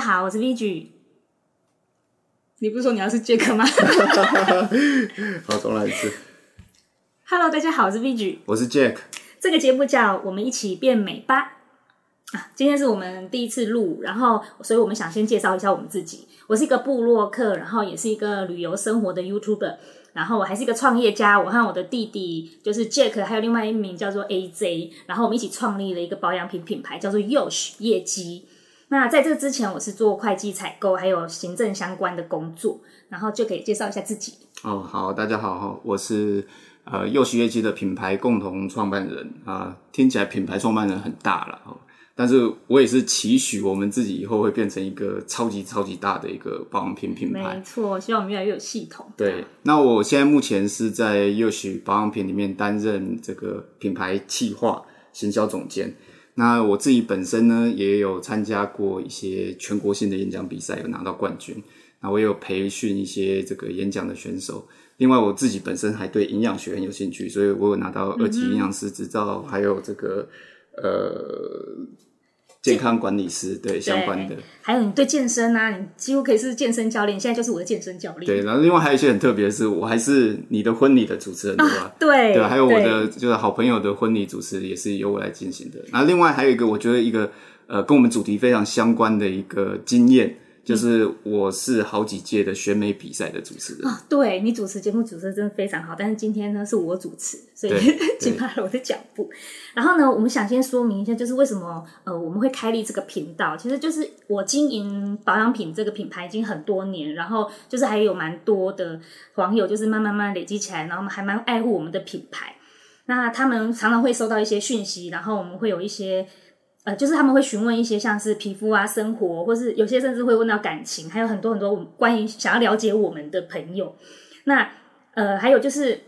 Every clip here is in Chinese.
家好，我是 Vigi。你不是说你要是杰克吗？好，重来一次。Hello，大家好，我是 Vigi。我是 Jack。这个节目叫《我们一起变美吧》啊。今天是我们第一次录，然后，所以我们想先介绍一下我们自己。我是一个部落客，然后也是一个旅游生活的 YouTuber。然后我还是一个创业家，我和我的弟弟就是 Jack，还有另外一名叫做 AJ，然后我们一起创立了一个保养品品牌，叫做 Yosh 业绩。那在这之前，我是做会计采购还有行政相关的工作，然后就可以介绍一下自己。哦，好，大家好，我是呃 Yosh 业绩的品牌共同创办人啊、呃，听起来品牌创办人很大了哦。但是我也是期许我们自己以后会变成一个超级超级大的一个保养品品牌。没错，希望我们越来越有系统。对，那我现在目前是在 Yosh 保养品里面担任这个品牌企划行销总监。那我自己本身呢，也有参加过一些全国性的演讲比赛，有拿到冠军。那我也有培训一些这个演讲的选手。另外，我自己本身还对营养学很有兴趣，所以我有拿到二级营养师执照，嗯、还有这个呃。健康管理师对，对相关的，还有你对健身啊，你几乎可以是健身教练，现在就是我的健身教练。对，然后另外还有一些很特别的是，我还是你的婚礼的主持人，对吧？啊、对对，还有我的就是好朋友的婚礼主持也是由我来进行的。然后另外还有一个，我觉得一个呃跟我们主题非常相关的一个经验。就是我是好几届的选美比赛的主持人啊，对，你主持节目主持的真的非常好，但是今天呢是我主持，所以紧拍了我的脚步。然后呢，我们想先说明一下，就是为什么呃我们会开立这个频道，其实就是我经营保养品这个品牌已经很多年，然后就是还有蛮多的网友就是慢慢慢慢累积起来，然后还蛮爱护我们的品牌。那他们常常会收到一些讯息，然后我们会有一些。就是他们会询问一些像是皮肤啊、生活，或是有些甚至会问到感情，还有很多很多关于想要了解我们的朋友。那呃，还有就是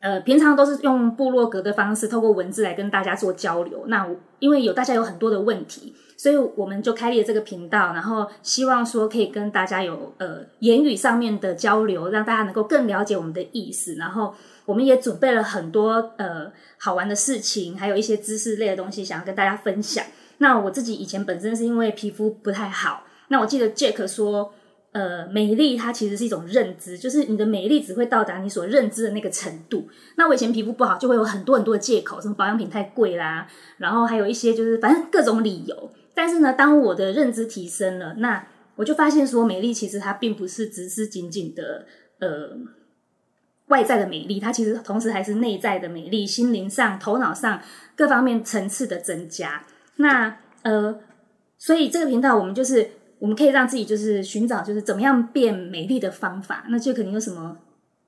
呃，平常都是用部落格的方式，透过文字来跟大家做交流。那因为有大家有很多的问题，所以我们就开立了这个频道，然后希望说可以跟大家有呃言语上面的交流，让大家能够更了解我们的意思，然后。我们也准备了很多呃好玩的事情，还有一些知识类的东西，想要跟大家分享。那我自己以前本身是因为皮肤不太好，那我记得 Jack 说，呃，美丽它其实是一种认知，就是你的美丽只会到达你所认知的那个程度。那我以前皮肤不好，就会有很多很多的借口，什么保养品太贵啦，然后还有一些就是反正各种理由。但是呢，当我的认知提升了，那我就发现说，美丽其实它并不是只是仅仅的呃。外在的美丽，它其实同时还是内在的美丽，心灵上、头脑上各方面层次的增加。那呃，所以这个频道我们就是我们可以让自己就是寻找就是怎么样变美丽的方法。那就肯定有什么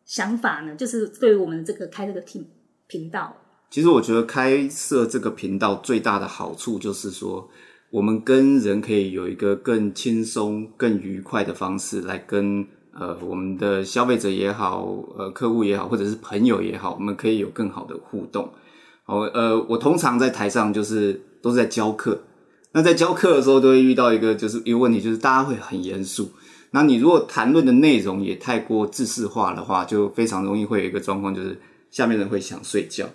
想法呢？就是对于我们这个开这个频频道，其实我觉得开设这个频道最大的好处就是说，我们跟人可以有一个更轻松、更愉快的方式来跟。呃，我们的消费者也好，呃，客户也好，或者是朋友也好，我们可以有更好的互动。好，呃，我通常在台上就是都是在教课。那在教课的时候，都会遇到一个就是一个问题，就是大家会很严肃。那你如果谈论的内容也太过知识化的话，就非常容易会有一个状况，就是下面人会想睡觉。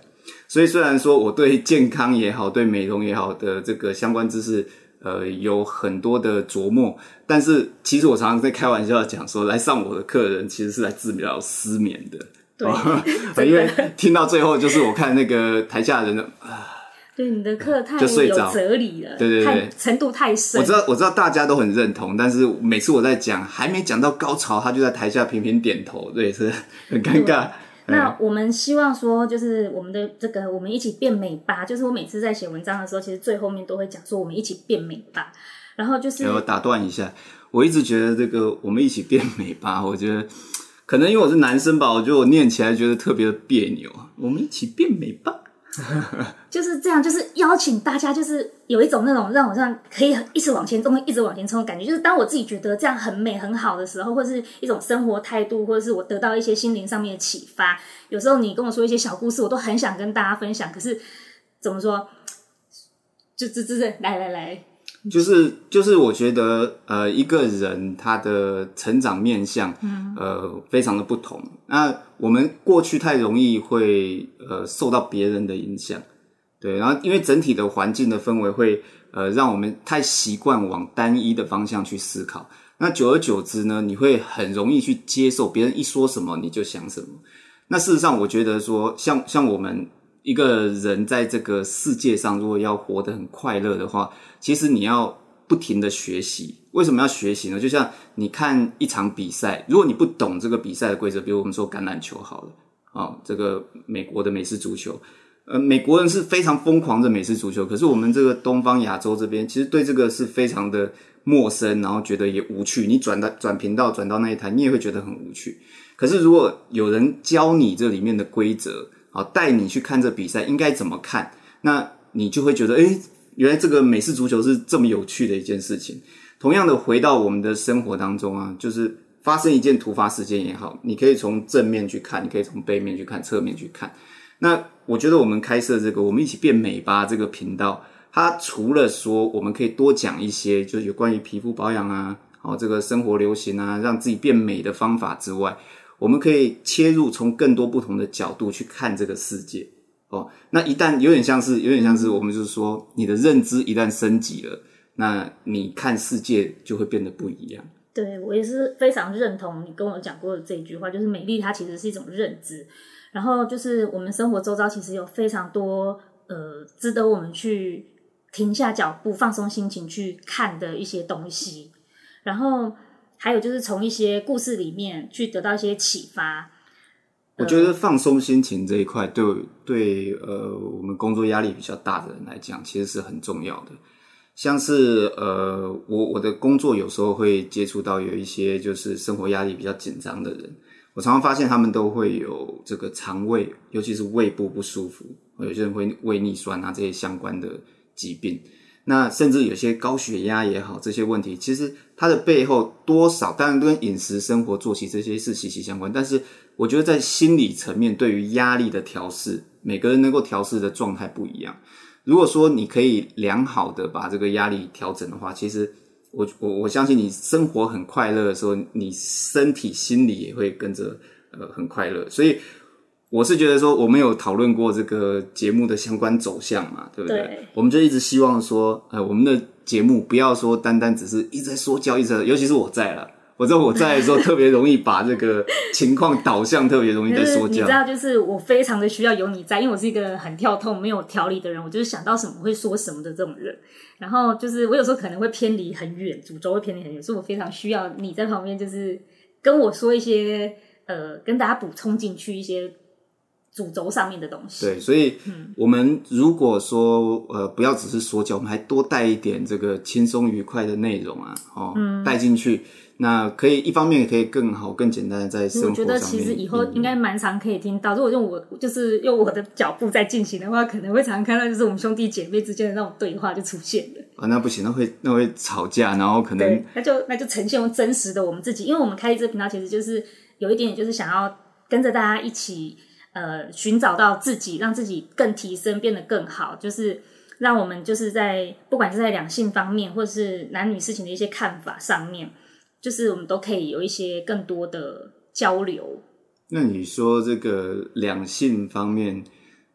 所以虽然说我对健康也好，对美容也好的这个相关知识。呃，有很多的琢磨，但是其实我常常在开玩笑讲说，来上我的课的人其实是来治疗失眠的。对，哦、因为听到最后就是我看那个台下的人啊，对你的课太有哲理了，对对对，程度太深。我知道，我知道大家都很认同，但是每次我在讲还没讲到高潮，他就在台下频频点头，这也，是很尴尬。那我们希望说，就是我们的这个，我们一起变美吧。就是我每次在写文章的时候，其实最后面都会讲说，我们一起变美吧。然后就是，我打断一下，我一直觉得这个我们一起变美吧，我觉得可能因为我是男生吧，我觉得我念起来觉得特别的别扭。我们一起变美吧。就是这样，就是邀请大家，就是有一种那种让我这样可以一直往前冲，一直往前冲的感觉。就是当我自己觉得这样很美、很好的时候，或者是一种生活态度，或者是我得到一些心灵上面的启发。有时候你跟我说一些小故事，我都很想跟大家分享。可是怎么说？就这这这，来来来。就是就是，我觉得呃，一个人他的成长面向，嗯，呃，非常的不同。那我们过去太容易会呃受到别人的影响，对，然后因为整体的环境的氛围会呃让我们太习惯往单一的方向去思考。那久而久之呢，你会很容易去接受别人一说什么你就想什么。那事实上，我觉得说，像像我们一个人在这个世界上，如果要活得很快乐的话，其实你要不停的学习。为什么要学习呢？就像你看一场比赛，如果你不懂这个比赛的规则，比如我们说橄榄球好了，啊，这个美国的美式足球，呃，美国人是非常疯狂的美式足球，可是我们这个东方亚洲这边，其实对这个是非常的。陌生，然后觉得也无趣。你转到转频道，转到那一台，你也会觉得很无趣。可是如果有人教你这里面的规则，好，带你去看这比赛应该怎么看，那你就会觉得，诶，原来这个美式足球是这么有趣的一件事情。同样的，回到我们的生活当中啊，就是发生一件突发事件也好，你可以从正面去看，你可以从背面去看，侧面去看。那我觉得我们开设这个“我们一起变美吧”这个频道。它除了说我们可以多讲一些，就是有关于皮肤保养啊，哦，这个生活流行啊，让自己变美的方法之外，我们可以切入从更多不同的角度去看这个世界。哦，那一旦有点像是，有点像是我们就是说，你的认知一旦升级了，那你看世界就会变得不一样。对，我也是非常认同你跟我讲过的这一句话，就是美丽它其实是一种认知，然后就是我们生活周遭其实有非常多呃值得我们去。停下脚步，放松心情去看的一些东西，然后还有就是从一些故事里面去得到一些启发。我觉得放松心情这一块对，对对，呃，我们工作压力比较大的人来讲，其实是很重要的。像是呃，我我的工作有时候会接触到有一些就是生活压力比较紧张的人，我常常发现他们都会有这个肠胃，尤其是胃部不舒服，有些人会胃逆酸啊这些相关的。疾病，那甚至有些高血压也好，这些问题其实它的背后多少当然跟饮食、生活、作息这些是息息相关。但是我觉得在心理层面，对于压力的调试，每个人能够调试的状态不一样。如果说你可以良好的把这个压力调整的话，其实我我我相信你生活很快乐的时候，你身体、心理也会跟着呃很快乐。所以。我是觉得说，我们有讨论过这个节目的相关走向嘛，对不对？对。我们就一直希望说，呃，我们的节目不要说单单只是一直在说教，一直在，尤其是我在了，我知道我在的时候特别容易把这个情况导向，特别容易在说教。你知道，就是我非常的需要有你在，因为我是一个很跳痛、没有条理的人，我就是想到什么会说什么的这种人。然后就是我有时候可能会偏离很远，主轴会偏离很远，所以我非常需要你在旁边，就是跟我说一些，呃，跟大家补充进去一些。主轴上面的东西，对，所以，我们如果说，呃，不要只是说教，我们还多带一点这个轻松愉快的内容啊，哦，嗯、带进去，那可以一方面也可以更好、更简单的在生活上。我觉得其实以后应该蛮常可以听到，如果用我就是用我的脚步在进行的话，可能会常常看到就是我们兄弟姐妹之间的那种对话就出现了。啊，那不行，那会那会吵架，然后可能对，那就那就呈现真实的我们自己，因为我们开这个频道，其实就是有一点就是想要跟着大家一起。呃，寻找到自己，让自己更提升，变得更好，就是让我们就是在不管是在两性方面，或者是男女事情的一些看法上面，就是我们都可以有一些更多的交流。那你说这个两性方面，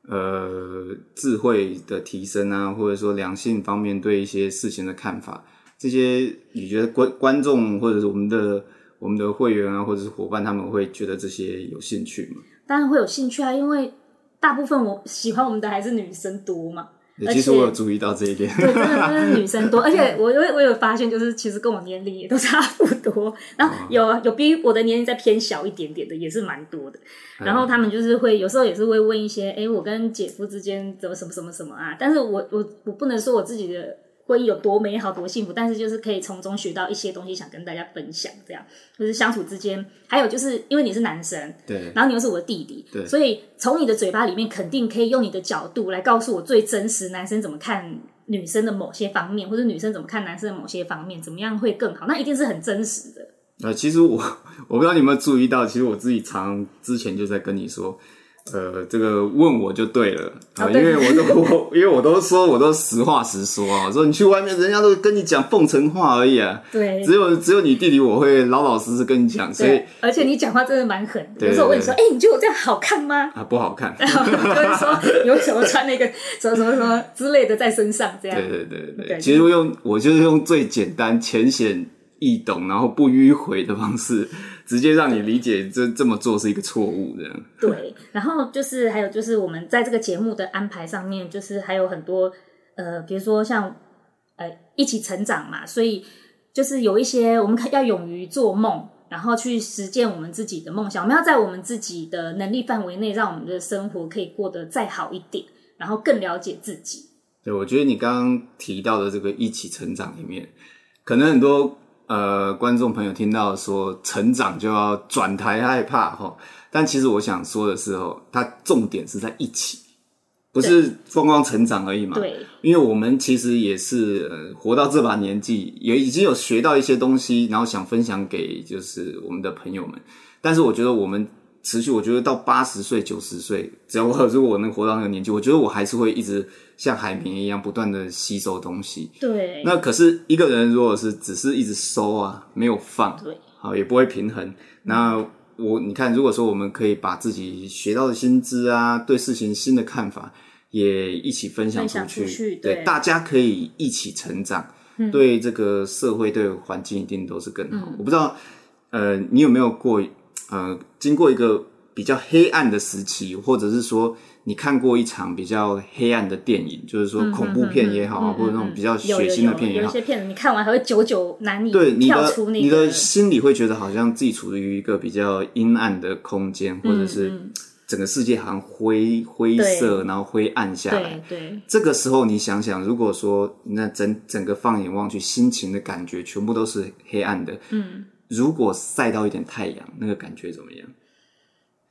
呃，智慧的提升啊，或者说两性方面对一些事情的看法，这些你觉得观观众或者是我们的我们的会员啊，或者是伙伴，他们会觉得这些有兴趣吗？当然会有兴趣啊，因为大部分我喜欢我们的还是女生多嘛。其实我有注意到这一点，对，真的真的女生多，而且我我我有发现，就是其实跟我年龄也都差不多，然后有有比我的年龄再偏小一点点的也是蛮多的。然后他们就是会有时候也是会问一些，哎，我跟姐夫之间怎么什么什么什么啊？但是我我我不能说我自己的。会有多美好、多幸福，但是就是可以从中学到一些东西，想跟大家分享。这样就是相处之间，还有就是因为你是男生，对，然后你又是我的弟弟，对，所以从你的嘴巴里面肯定可以用你的角度来告诉我最真实男生怎么看女生的某些方面，或者女生怎么看男生的某些方面，怎么样会更好？那一定是很真实的。呃，其实我 我不知道你有没有注意到，其实我自己常之前就在跟你说。呃，这个问我就对了啊，哦、因为我都我因为我都说我都实话实说啊，说你去外面，人家都跟你讲奉承话而已啊。对，只有只有你弟弟我会老老实实跟你讲，所以而且你讲话真的蛮狠的。有时候我问你说，哎、欸，你觉得我这样好看吗？啊，不好看。然后就是说，你为什么穿那个什么什么什么之类的在身上？这样。对对对对，对，其实我用我就是用最简单、浅显易懂，然后不迂回的方式。直接让你理解这这么做是一个错误的。对，然后就是还有就是我们在这个节目的安排上面，就是还有很多呃，比如说像呃一起成长嘛，所以就是有一些我们要勇于做梦，然后去实践我们自己的梦想。我们要在我们自己的能力范围内，让我们的生活可以过得再好一点，然后更了解自己。对，我觉得你刚刚提到的这个一起成长里面，可能很多。呃，观众朋友听到说成长就要转台害怕哈，但其实我想说的是哦，它重点是在一起，不是光光成长而已嘛。对，因为我们其实也是呃活到这把年纪，也已经有学到一些东西，然后想分享给就是我们的朋友们。但是我觉得我们持续，我觉得到八十岁、九十岁，只要我 如果我能活到那个年纪，我觉得我还是会一直。像海绵一样不断的吸收东西，对。那可是一个人如果是只是一直收啊，没有放，对，好也不会平衡。那我你看，如果说我们可以把自己学到的新知啊，对事情新的看法，也一起分享出去，出去对，对，大家可以一起成长，嗯，对这个社会对环境一定都是更好。嗯，我不知道，呃，你有没有过呃，经过一个比较黑暗的时期，或者是说。你看过一场比较黑暗的电影，就是说恐怖片也好，嗯、或者那种比较血腥的片也好，有，些片子你看完还会久久难以对你的你的心里会觉得好像自己处于一个比较阴暗的空间，或者是整个世界好像灰灰色，然后灰暗下来。对，对，这个时候你想想，如果说那整整个放眼望去，心情的感觉全部都是黑暗的，嗯，如果晒到一点太阳，那个感觉怎么样？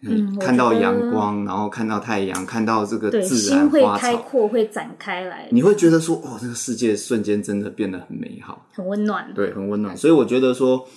嗯，看到阳光，然后看到太阳，看到这个自然花草，心会开阔，会展开来。你会觉得说，哦，这个世界瞬间真的变得很美好，很温暖。对，很温暖。所以我觉得说，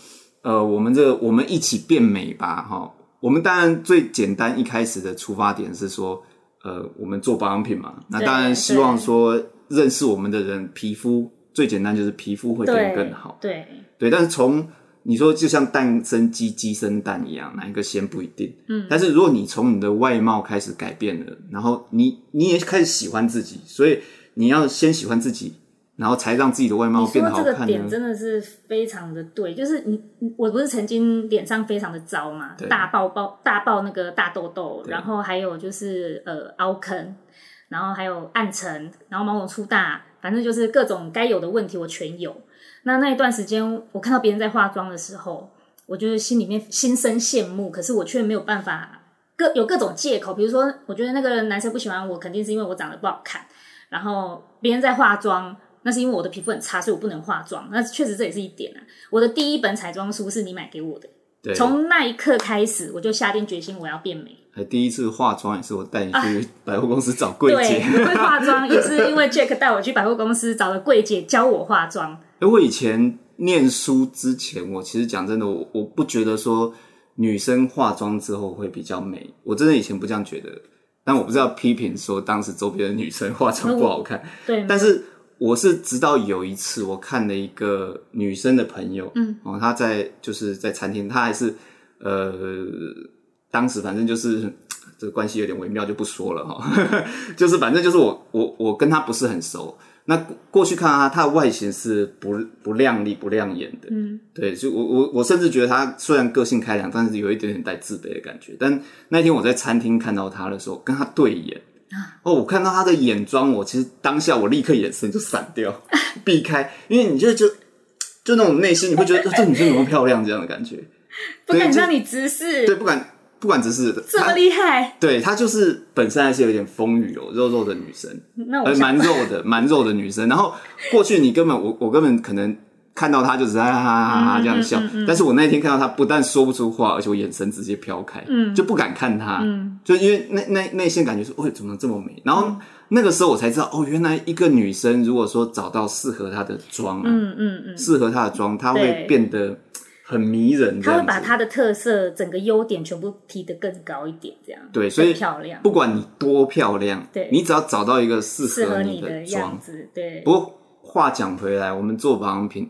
呃，我们这个我们一起变美吧，哈。我们当然最简单一开始的出发点是说，呃，我们做保养品嘛，那当然希望说认识我们的人，皮肤最简单就是皮肤会变更好。对对，对，但是从你说就像蛋生鸡，鸡生蛋一样，哪一个先不一定。嗯，但是如果你从你的外貌开始改变了，然后你你也开始喜欢自己，所以你要先喜欢自己，然后才让自己的外貌变得好看。这个点真的是非常的对，就是你我不是曾经脸上非常的糟嘛，大爆爆大爆那个大痘痘，然后还有就是呃凹坑，然后还有暗沉，然后毛孔粗大，反正就是各种该有的问题我全有。那那一段时间，我看到别人在化妆的时候，我就是心里面心生羡慕，可是我却没有办法，各有各种借口。比如说，我觉得那个男生不喜欢我，肯定是因为我长得不好看。然后别人在化妆，那是因为我的皮肤很差，所以我不能化妆。那确实这也是一点啊。我的第一本彩妆书是你买给我的，对，从那一刻开始，我就下定决心我要变美。还第一次化妆也是我带你去百货公司找柜姐，会化妆也是因为 Jack 带我去百货公司找了柜姐教我化妆。因为我以前念书之前，我其实讲真的，我我不觉得说女生化妆之后会比较美，我真的以前不这样觉得。但我不知道批评说当时周边的女生化妆不好看，对。但是我是直到有一次，我看了一个女生的朋友，嗯，哦，她在就是在餐厅，她还是呃。当时反正就是 这个关系有点微妙，就不说了哈。就是反正就是我我我跟他不是很熟。那过去看他，他的外形是不不靓丽、不亮眼的。嗯，对，就我我我甚至觉得他虽然个性开朗，但是有一点点带自卑的感觉。但那天我在餐厅看到他的时候，跟他对眼哦，我看到他的眼妆，我其实当下我立刻眼神就闪掉，避开，因为你就就就那种内心你会觉得这女生怎么漂亮这样的感觉，不敢让你直视，对，不敢。不管只是这么厉害，对她就是本身还是有点丰腴哦，肉肉的女生，那我蛮肉的，蛮肉的女生。然后过去你根本我我根本可能看到她就是哈哈哈哈这样笑，嗯嗯嗯、但是我那天看到她不但说不出话，而且我眼神直接飘开，嗯，就不敢看她，嗯，就因为那那内心感觉说，哦，怎么这么美？然后那个时候我才知道，哦，原来一个女生如果说找到适合她的妆啊，嗯嗯嗯，适合她的妆，她会变得。很迷人，他会把他的特色、整个优点全部提得更高一点，这样对，所以漂亮。不管你多漂亮，对，你只要找到一个适适合你的样子，对。不过话讲回来，我们做保养品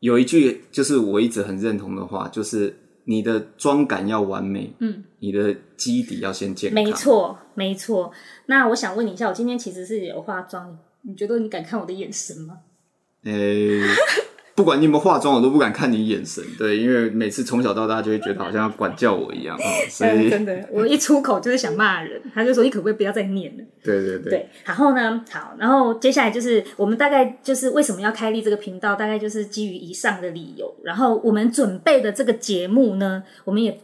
有一句就是我一直很认同的话，就是你的妆感要完美，嗯，你的基底要先健康。没错，没错。那我想问你一下，我今天其实是有化妆，你觉得你敢看我的眼神吗？诶、欸。不管你有没有化妆，我都不敢看你眼神。对，因为每次从小到大就会觉得好像要管教我一样。所以真的，我一出口就是想骂人。他就说：“你可不可以不要再念了？”对对对。对，然后呢？好，然后接下来就是我们大概就是为什么要开立这个频道，大概就是基于以上的理由。然后我们准备的这个节目呢，我们也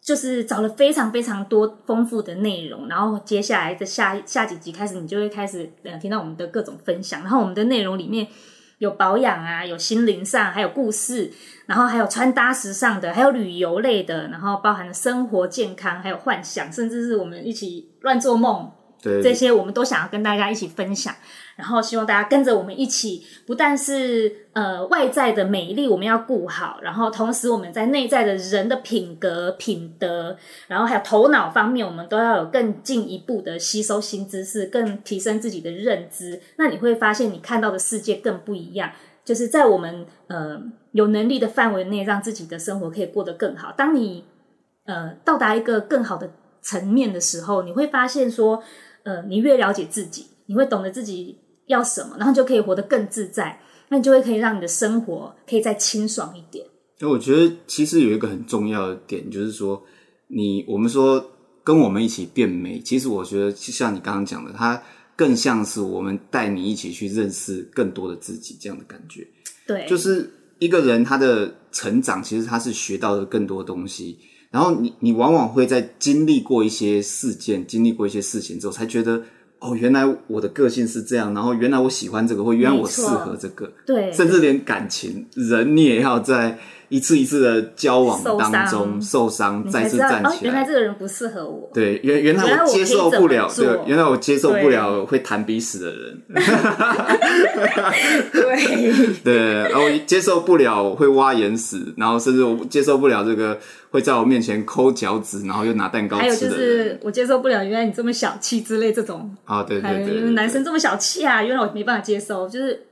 就是找了非常非常多丰富的内容。然后接下来的下下几集开始，你就会开始呃听到我们的各种分享。然后我们的内容里面。有保养啊，有心灵上，还有故事，然后还有穿搭时尚的，还有旅游类的，然后包含了生活健康，还有幻想，甚至是我们一起乱做梦。对，这些我们都想要跟大家一起分享，然后希望大家跟着我们一起，不但是呃外在的美丽我们要顾好，然后同时我们在内在的人的品格、品德，然后还有头脑方面，我们都要有更进一步的吸收新知识，更提升自己的认知。那你会发现，你看到的世界更不一样，就是在我们呃有能力的范围内，让自己的生活可以过得更好。当你呃到达一个更好的层面的时候，你会发现说。呃，你越了解自己，你会懂得自己要什么，然后就可以活得更自在。那你就会可以让你的生活可以再清爽一点。那我觉得其实有一个很重要的点，就是说你我们说跟我们一起变美，其实我觉得就像你刚刚讲的，它更像是我们带你一起去认识更多的自己这样的感觉。对，就是一个人他的成长，其实他是学到了更多东西。然后你你往往会在经历过一些事件、经历过一些事情之后，才觉得哦，原来我的个性是这样，然后原来我喜欢这个，或原来我适合这个，对，甚至连感情，人你也要在。一次一次的交往当中受伤，再次站起来。哦，原来这个人不适合我。对，原原来我接受不了，对，原来我接受不了会弹鼻屎的人。对 对，然后我接受不了会挖眼屎，然后甚至我接受不了这个会在我面前抠脚趾，然后又拿蛋糕吃的人。还有就是我接受不了，原来你这么小气之类这种。啊，对对对，男生这么小气啊，原来我没办法接受，就是。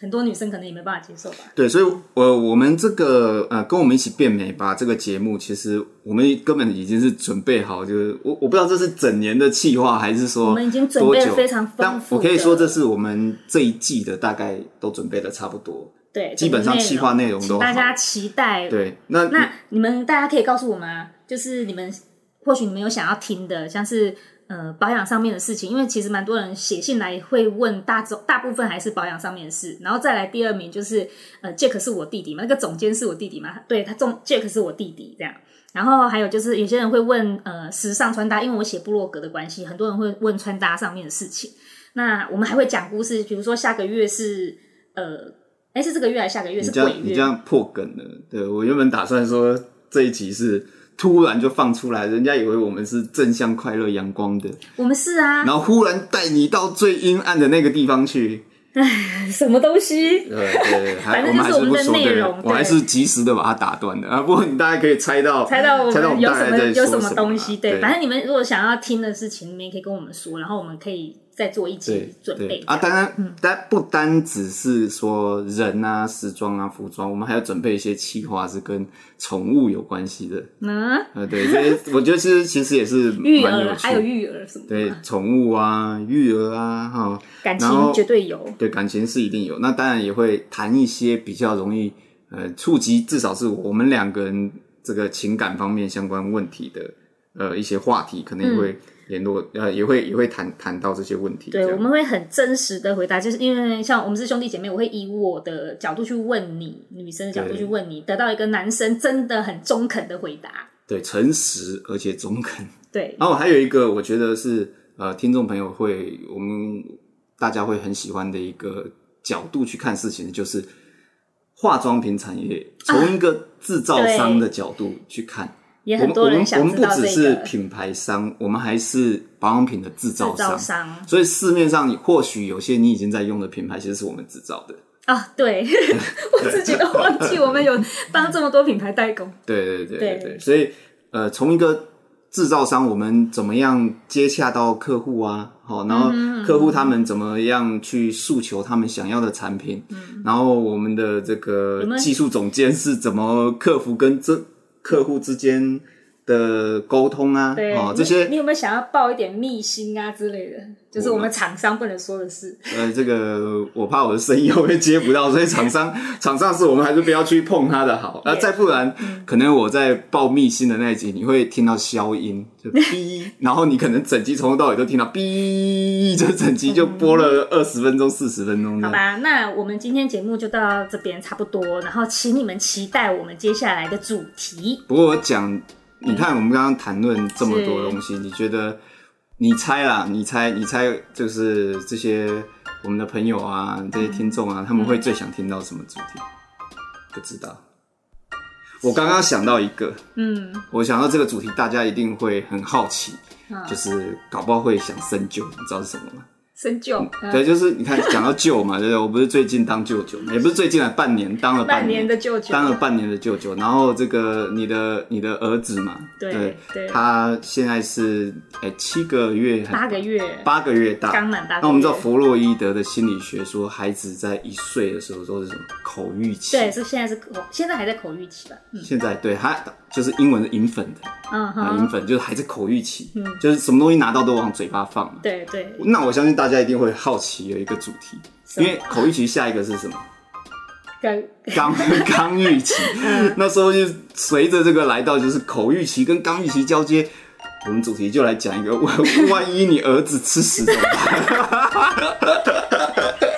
很多女生可能也没办法接受吧。对，所以，我我们这个呃，跟我们一起变美吧这个节目，其实我们根本已经是准备好，就是我我不知道这是整年的计划，还是说我们已经准备了非常丰富。我可以说，这是我们这一季的大概都准备的差不多。对，基本上计划内容都。大家期待。对，那那你们大家可以告诉我们啊，就是你们或许你们有想要听的，像是。呃，保养上面的事情，因为其实蛮多人写信来会问大众，大部分还是保养上面的事。然后再来第二名就是，呃，Jack 是我弟弟嘛，那个总监是我弟弟嘛，对，他总 Jack 是我弟弟这样。然后还有就是有些人会问，呃，时尚穿搭，因为我写部落格的关系，很多人会问穿搭上面的事情。那我们还会讲故事，比如说下个月是，呃，哎，是这个月还是下个月是鬼月？你这样破梗了。对，我原本打算说这一集是。突然就放出来，人家以为我们是正向、快乐、阳光的。我们是啊。然后忽然带你到最阴暗的那个地方去。哎，什么东西？对对，反正就是我们的内容。我还是及时的把它打断的啊！不过你大概可以猜到，猜到我们有什么有什么东西。对，反正你们如果想要听的事情，你们也可以跟我们说，然后我们可以。再做一期准备啊！当然，但不单只是说人啊、时装啊、服装，我们还要准备一些企划是跟宠物有关系的。嗯，呃，对，这些我觉得其实其实也是育儿，还有育儿什么？对，宠物啊，育儿啊，哈，感情绝对有。对，感情是一定有。那当然也会谈一些比较容易呃触及，至少是我们两个人这个情感方面相关问题的呃一些话题，可能也会。联络呃也会也会谈谈到这些问题，对，我们会很真实的回答，就是因为像我们是兄弟姐妹，我会以我的角度去问你，女生的角度去问你，得到一个男生真的很中肯的回答，对，诚实而且中肯，对。然后还有一个，我觉得是呃，听众朋友会我们大家会很喜欢的一个角度去看事情，就是化妆品产业从一个制造商的角度去看。啊也很多人想知道这个。我们不只是品牌商，我们还是保养品的制造商。制造商。所以市面上你或许有些你已经在用的品牌，其实是我们制造的。啊，对，我自己都忘记我们有帮这么多品牌代工。对对对对对，所以呃，从一个制造商，我们怎么样接洽到客户啊？好，然后客户他们怎么样去诉求他们想要的产品？嗯，然后我们的这个技术总监是怎么克服跟这客户之间的沟通啊，对，哦，这些你，你有没有想要报一点秘辛啊之类的？就是我们厂商不能说的事。呃，这个我怕我的生意会不会接不到，所以厂商 厂商是我们还是不要去碰它的好。那.再不然，嗯、可能我在报秘辛的那一集，你会听到消音，就 哔，然后你可能整集从头到尾都听到哔，就整集就播了二十分钟、四十分钟。好吧，那我们今天节目就到这边差不多，然后请你们期待我们接下来的主题。不过我讲。你看，我们刚刚谈论这么多东西，你觉得？你猜啦，你猜，你猜，就是这些我们的朋友啊，这些听众啊，他们会最想听到什么主题？不知道。我刚刚想到一个，嗯，我想到这个主题，大家一定会很好奇，就是搞不好会想深究，你知道是什么吗？深究，对，就是你看讲到舅嘛，对不对？我不是最近当舅舅，也不是最近啊，半年当了半年的舅舅，当了半年的舅舅。然后这个你的你的儿子嘛，对对，他现在是哎七个月，八个月，八个月大，刚满八个月。那我们知道弗洛伊德的心理学说，孩子在一岁的时候都是什么口欲期？对，是现在是口，现在还在口欲期吧？现在对他就是英文的 infant，嗯哼，infant 就是还在口欲期，嗯，就是什么东西拿到都往嘴巴放。对对。那我相信大。大家一定会好奇的一个主题，因为口欲期下一个是什么？刚刚 刚预期。那时候就随着这个来到，就是口欲期跟刚预期交接。我们主题就来讲一个，万一你儿子吃屎怎么办？